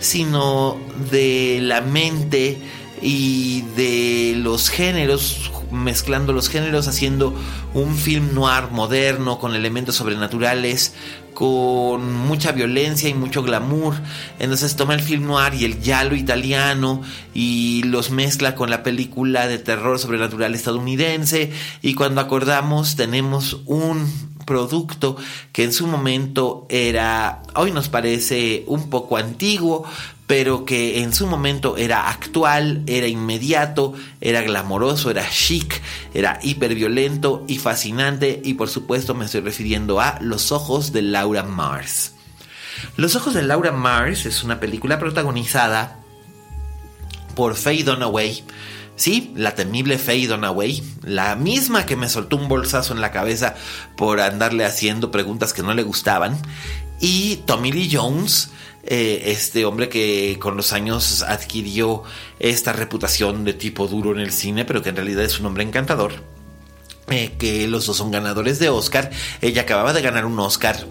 sino de la mente y de los géneros, mezclando los géneros, haciendo un film noir moderno con elementos sobrenaturales, con mucha violencia y mucho glamour. Entonces toma el film noir y el yalo italiano y los mezcla con la película de terror sobrenatural estadounidense. Y cuando acordamos tenemos un producto que en su momento era, hoy nos parece un poco antiguo, pero que en su momento era actual, era inmediato, era glamoroso, era chic, era hiperviolento y fascinante. Y por supuesto me estoy refiriendo a Los ojos de Laura Mars. Los ojos de Laura Mars es una película protagonizada por Faye Dunaway, Sí, la temible Faye Dunaway, la misma que me soltó un bolsazo en la cabeza por andarle haciendo preguntas que no le gustaban, y Tommy Lee Jones, eh, este hombre que con los años adquirió esta reputación de tipo duro en el cine, pero que en realidad es un hombre encantador. Eh, que los dos son ganadores de Oscar. Ella acababa de ganar un Oscar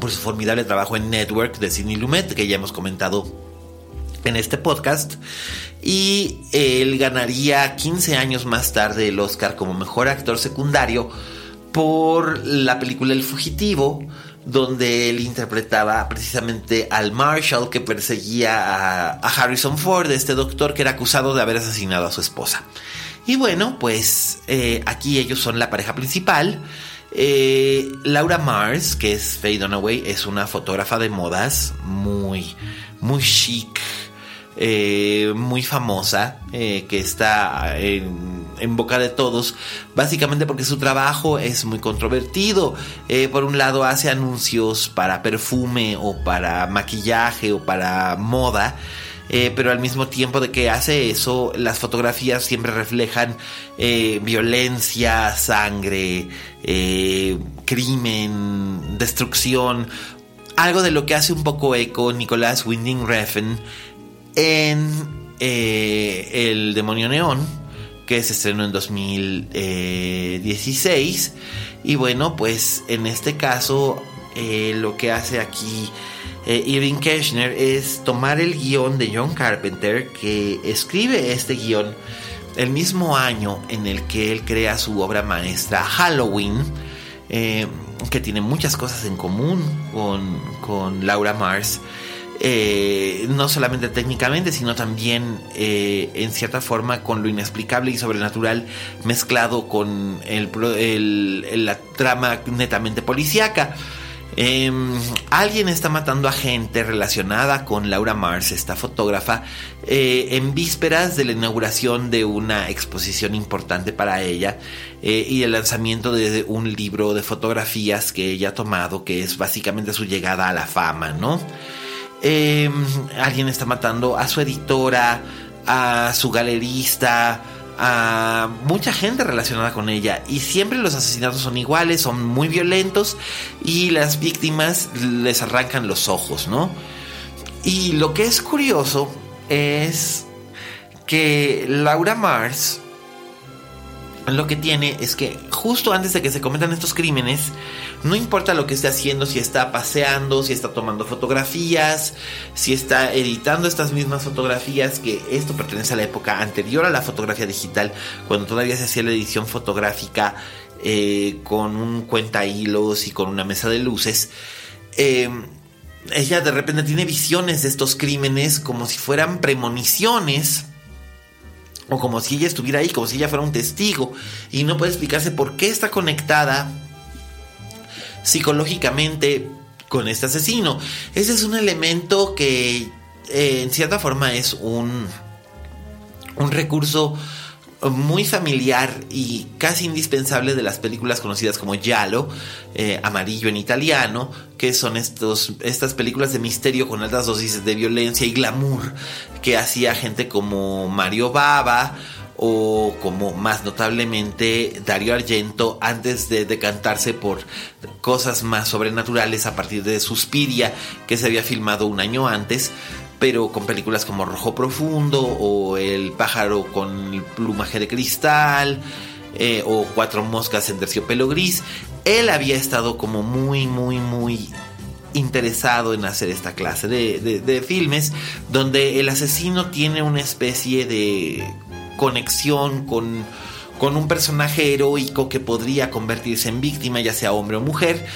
por su formidable trabajo en Network de Sidney Lumet, que ya hemos comentado en este podcast. Y él ganaría 15 años más tarde el Oscar como mejor actor secundario por la película El Fugitivo, donde él interpretaba precisamente al Marshall que perseguía a, Harrison Ford, este doctor que era acusado de haber asesinado a su esposa. Y bueno, pues eh, aquí ellos son la pareja principal. Eh, Laura Mars, que es Faye Dunaway, es una fotógrafa de modas muy, muy chic, eh, muy famosa, que está en en boca de todos, básicamente porque su trabajo es muy controvertido. Eh, por un lado hace anuncios para perfume o para maquillaje o para moda. eh, pero al mismo tiempo de que hace eso, las fotografías siempre reflejan eh, violencia, sangre, crimen, destrucción, algo de lo que hace un poco eco Nicolás Winding Refn en El demonio neón, que se estrenó en 2016. Y bueno, pues en este caso lo que hace aquí eh, Irving Kirchner es tomar el guion de John Carpenter, que escribe este guion el mismo año en el que él crea su obra maestra Halloween, eh, que tiene muchas cosas en común con, Laura Mars. Eh, no solamente técnicamente, sino también en cierta forma con lo inexplicable y sobrenatural mezclado con la trama netamente policíaca. Em, alguien está matando a gente relacionada con Laura Mars, esta fotógrafa, eh, en vísperas de la inauguración de una exposición importante para ella eh, y el lanzamiento de un libro de fotografías que ella ha tomado, que es básicamente su llegada a la fama, ¿no? Em, alguien está matando a su editora, a su galerista, a mucha gente relacionada con ella y siempre los asesinatos son iguales, son muy violentos y las víctimas les arrancan los ojos, ¿no? Y lo que es curioso es que Laura Mars lo que tiene es que justo antes de que se cometan estos crímenes, no importa lo que esté haciendo, si está paseando, si está tomando fotografías, si está editando estas mismas fotografías, que esto pertenece a la época anterior a la fotografía digital, cuando todavía se hacía la edición fotográfica eh, con un cuenta hilos y con una mesa de luces. Eh, ella de repente tiene visiones de estos crímenes como si fueran premoniciones o como si ella estuviera ahí, como si ella fuera un testigo, y no puede explicarse por qué está conectada psicológicamente con este asesino. Ese es un elemento que eh, en cierta forma es un, un recurso muy familiar y casi indispensable de las películas conocidas como Giallo, eh, amarillo en italiano, que son estos, estas películas de misterio con altas dosis de violencia y glamour que hacía gente como Mario Bava o como más notablemente Dario Argento antes de decantarse por cosas más sobrenaturales a partir de Suspiria que se había filmado un año antes pero con películas como Rojo Profundo o El pájaro con el plumaje de cristal eh, o Cuatro moscas en terciopelo gris, él había estado como muy, muy, muy interesado en hacer esta clase de, de filmes donde el asesino tiene una especie de conexión con, con un personaje heroico que podría convertirse en víctima, ya sea hombre o mujer,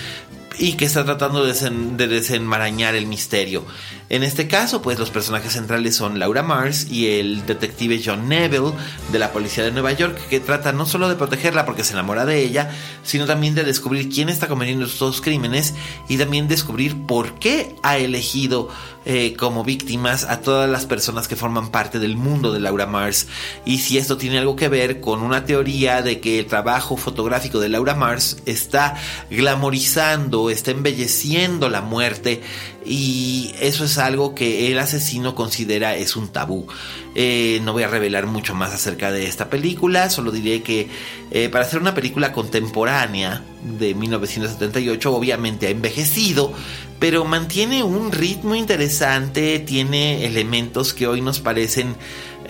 y que está tratando de, desenmarañar el misterio. En este caso, pues los personajes centrales son Laura Mars y el detective John Neville de la policía de Nueva York, que trata no solo de protegerla porque se enamora de ella, sino también de descubrir quién está cometiendo estos crímenes y también descubrir por qué ha elegido eh, como víctimas a todas las personas que forman parte del mundo de Laura Mars. Y si esto tiene algo que ver con una teoría de que el trabajo fotográfico de Laura Mars está glamorizando, está embelleciendo la muerte y eso es algo que el asesino considera es un tabú. Eh, no voy a revelar mucho más acerca de esta película, solo diré que eh, para hacer una película contemporánea de 1978 obviamente ha envejecido, pero mantiene un ritmo interesante, tiene elementos que hoy nos parecen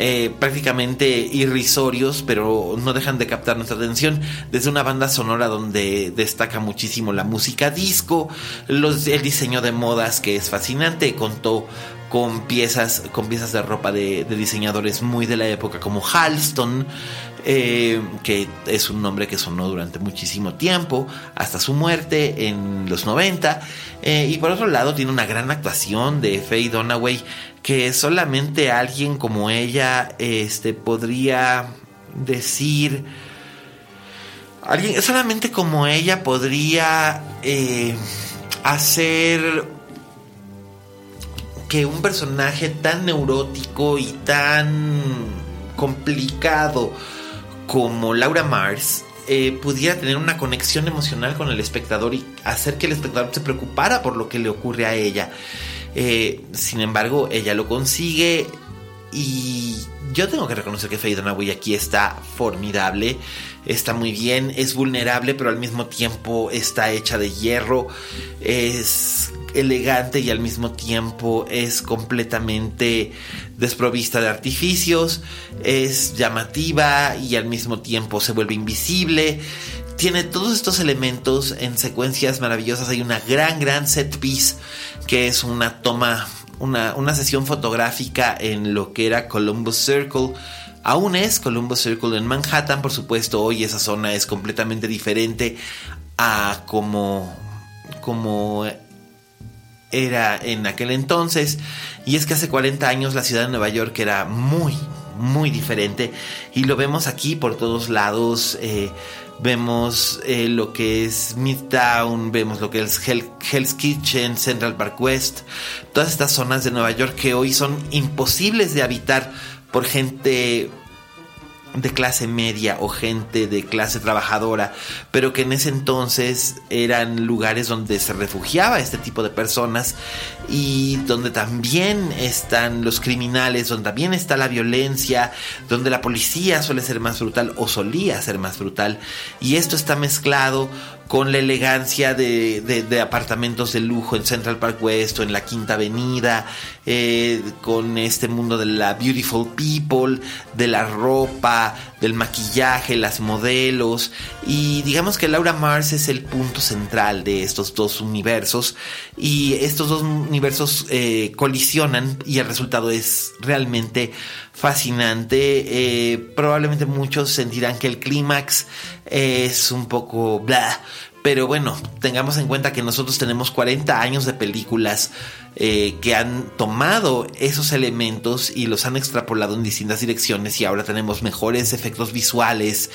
eh, prácticamente irrisorios, pero no dejan de captar nuestra atención. Desde una banda sonora donde destaca muchísimo la música disco, el diseño de modas que es fascinante, contó con piezas, con piezas de ropa de, diseñadores muy de la época como Halston, eh, que es un nombre que sonó durante muchísimo tiempo, hasta su muerte en los 90. Eh, y por otro lado tiene una gran actuación de Faye Dunaway, que solamente alguien como ella este, podría decir... Alguien, solamente como ella podría eh, hacer que un personaje tan neurótico y tan complicado como Laura Mars eh, pudiera tener una conexión emocional con el espectador y hacer que el espectador se preocupara por lo que le ocurre a ella. Eh, sin embargo, ella lo consigue y yo tengo que reconocer que Faye Dunaway aquí está formidable, está muy bien, es vulnerable, pero al mismo tiempo está hecha de hierro, es elegante y al mismo tiempo es completamente desprovista de artificios, es llamativa y al mismo tiempo se vuelve invisible. Tiene todos estos elementos en secuencias maravillosas. Hay una gran, gran set piece que es una toma una, sesión fotográfica en lo que era Columbus Circle. Aún es Columbus Circle en Manhattan, por supuesto, hoy esa zona es completamente diferente a como, como era en aquel entonces. Y es que hace 40 años la ciudad de Nueva York era muy, muy diferente. Y lo vemos aquí por todos lados. Eh, vemos eh, lo que es Midtown, vemos lo que es Hell's Kitchen, Central Park West, todas estas zonas de Nueva York que hoy son imposibles de habitar por gente de clase media o gente de clase trabajadora, pero que en ese entonces eran lugares donde se refugiaba este tipo de personas y donde también están los criminales, donde también está la violencia, donde la policía suele ser más brutal o solía ser más brutal. Y esto está mezclado con la elegancia de, apartamentos de lujo en Central Park West o en la Quinta Avenida, eh, con este mundo de la beautiful people, de la ropa, del maquillaje, las modelos. Y digamos que Laura Mars es el punto central de estos dos universos. Y estos dos universos eh, colisionan y el resultado es realmente fascinante. Eh, probablemente muchos sentirán que el clímax es un poco bla, pero bueno, tengamos en cuenta que nosotros tenemos 40 años de películas eh, que han tomado esos elementos y los han extrapolado en distintas direcciones y ahora tenemos mejores efectos visuales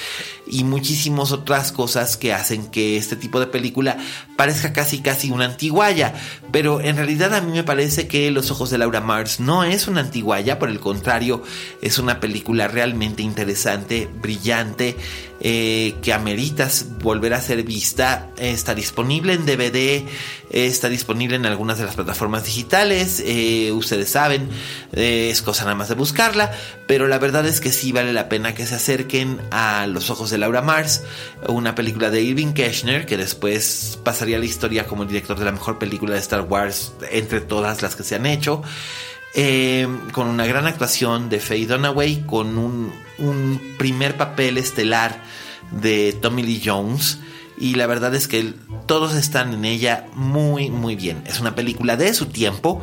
y muchísimas otras cosas que hacen que este tipo de película parezca casi casi una antiguaya. Pero en realidad a mí me parece que Los Ojos de Laura Mars no es una antiguaya, por el contrario, es una película realmente interesante, brillante, eh, que amerita volver a ser vista. Está disponible en DVD, está disponible en algunas de las plataformas digitales, eh, ustedes saben, eh, es cosa nada más de buscarla, pero la verdad es que sí vale la pena que se acerquen a Los Ojos de Laura Mars, una película de Irving Keschner, que después pasaría a la historia como el director de la mejor película de Star Wars entre todas las que se han hecho. Eh, con una gran actuación de Faye Dunaway, con un primer papel estelar de Tommy Lee Jones y la verdad es que todos están en ella muy muy bien. Es una película de su tiempo,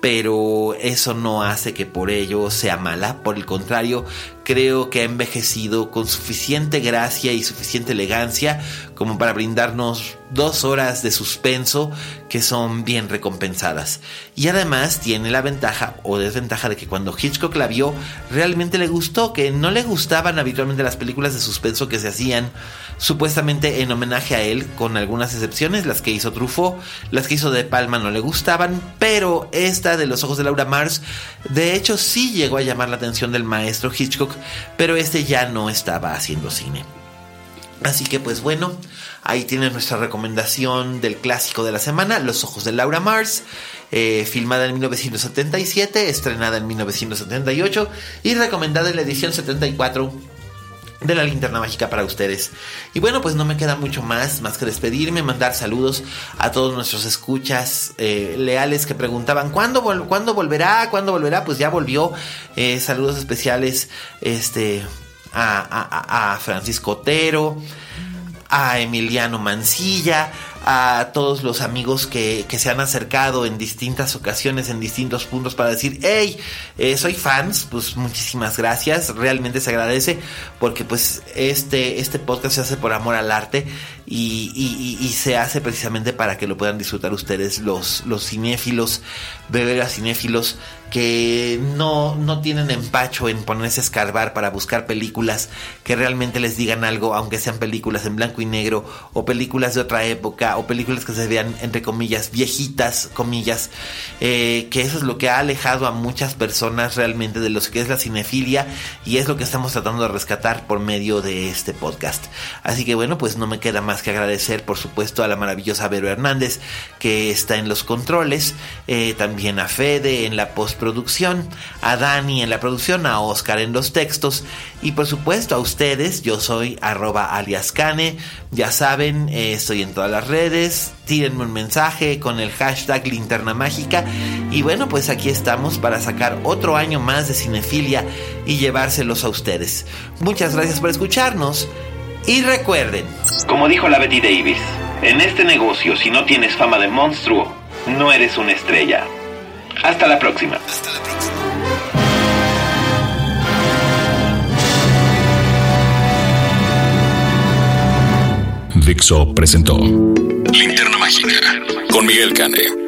pero eso no hace que por ello sea mala, por el contrario, creo que ha envejecido con suficiente gracia y suficiente elegancia como para brindarnos dos horas de suspenso que son bien recompensadas. Y además tiene la ventaja o desventaja de que cuando Hitchcock la vio realmente le gustó, que no le gustaban habitualmente las películas de suspenso que se hacían supuestamente en homenaje a él, con algunas excepciones, las que hizo Truffaut, las que hizo De Palma no le gustaban, pero esta de Los Ojos de Laura Mars, de hecho sí llegó a llamar la atención del maestro Hitchcock, pero este ya no estaba haciendo cine. Así que pues bueno, ahí tienen nuestra recomendación del clásico de la semana, Los Ojos de Laura Mars, eh, filmada en 1977, estrenada en 1978 y recomendada en la edición 74 de la linterna mágica para ustedes. Y bueno, pues no me queda mucho más, más que despedirme, mandar saludos a todos nuestros escuchas eh, leales que preguntaban ¿cuándo, ¿cuándo volverá? ¿Cuándo volverá? Pues ya volvió. Eh, saludos especiales este, a, a Francisco Otero, a Emiliano Mancilla, a todos los amigos que, se han acercado en distintas ocasiones, en distintos puntos para decir, hey, eh, soy fans, pues muchísimas gracias, realmente se agradece porque pues este, este podcast se hace por amor al arte y, se hace precisamente para que lo puedan disfrutar ustedes, los, los cinéfilos, beberas cinéfilos que no, no tienen empacho en ponerse a escarbar para buscar películas que realmente les digan algo, aunque sean películas en blanco y negro o películas de otra época o películas que se vean entre comillas viejitas, comillas, eh, que eso es lo que ha alejado a muchas personas realmente de lo que es la cinefilia y es lo que estamos tratando de rescatar por medio de este podcast. Así que bueno, pues no me queda más que agradecer por supuesto a la maravillosa Vero Hernández que está en los controles, eh, también a Fede en la postproducción, a Dani en la producción, a Oscar en los textos y por supuesto a ustedes, yo soy arroba aliascane, ya saben, eh, estoy en todas las redes, tírenme un mensaje con el hashtag linterna mágica y bueno, pues aquí estamos para sacar otro año más de cinefilia y llevárselos a ustedes. Muchas gracias por escucharnos y recuerden. Como dijo la Betty Davis, en este negocio si no tienes fama de monstruo, no eres una estrella. Hasta la próxima. Hasta la próxima. Dixo presentó Linterna Mágica con Miguel Cane.